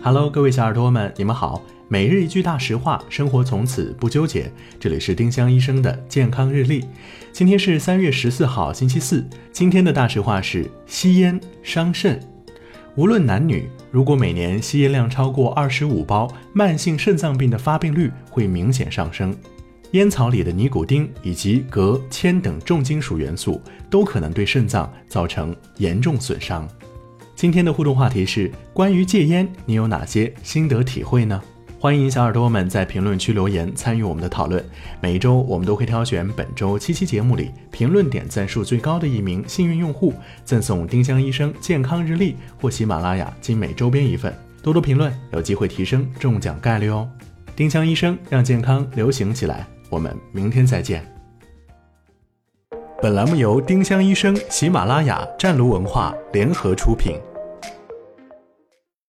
Hello，各位小耳朵们，你们好。每日一句大实话，生活从此不纠结。这里是丁香医生的健康日历。今天是三月十四号，星期四。今天的大实话是：吸烟伤肾。无论男女，如果每年吸烟量超过二十五包，慢性肾脏病的发病率会明显上升。烟草里的尼古丁以及镉、铅等重金属元素都可能对肾脏造成严重损伤。今天的互动话题是关于戒烟，你有哪些心得体会呢？欢迎小耳朵们在评论区留言参与我们的讨论。每一周我们都会挑选本周七期节目里评论点赞数最高的一名幸运用户，赠送丁香医生健康日历或喜马拉雅精美周边一份。多多评论，有机会提升中奖概率哦！丁香医生让健康流行起来，我们明天再见。本栏目由丁香医生、喜马拉雅、湛庐文化联合出品。